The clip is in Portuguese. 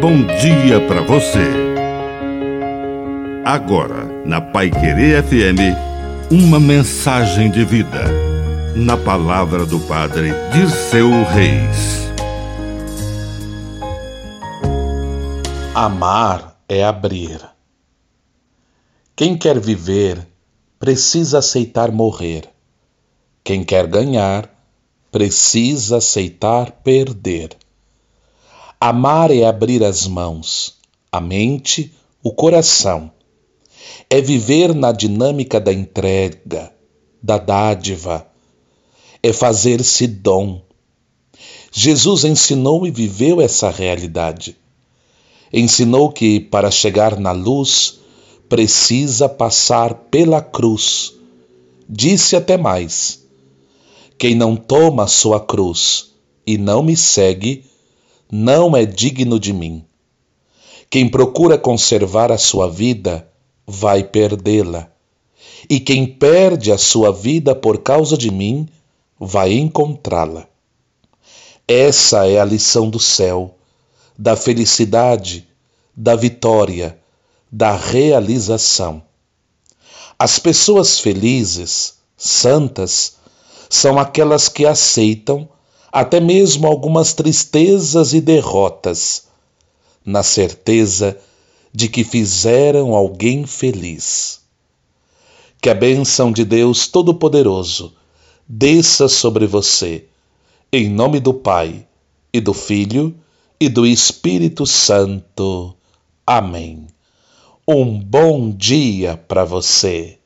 bom dia para você. Agora, na Pai Querer FM, uma mensagem de vida. Na palavra do Padre Dirceu Reis. Amar é abrir. Quem quer viver precisa aceitar morrer. Quem quer ganhar precisa aceitar perder. Amar é abrir as mãos, a mente, o coração. É viver na dinâmica da entrega, da dádiva. É fazer-se dom. Jesus ensinou e viveu essa realidade. Ensinou que para chegar na luz precisa passar pela cruz. Disse até mais: Quem não toma sua cruz e não me segue, não é digno de mim. Quem procura conservar a sua vida, vai perdê-la. E quem perde a sua vida por causa de mim, vai encontrá-la. Essa é a lição do céu, da felicidade, da vitória, da realização. As pessoas felizes, santas, são aquelas que aceitam até mesmo algumas tristezas e derrotas, na certeza de que fizeram alguém feliz. Que a bênção de Deus Todo-Poderoso desça sobre você, em nome do Pai, e do Filho, e do Espírito Santo. Amém. Um bom dia para você.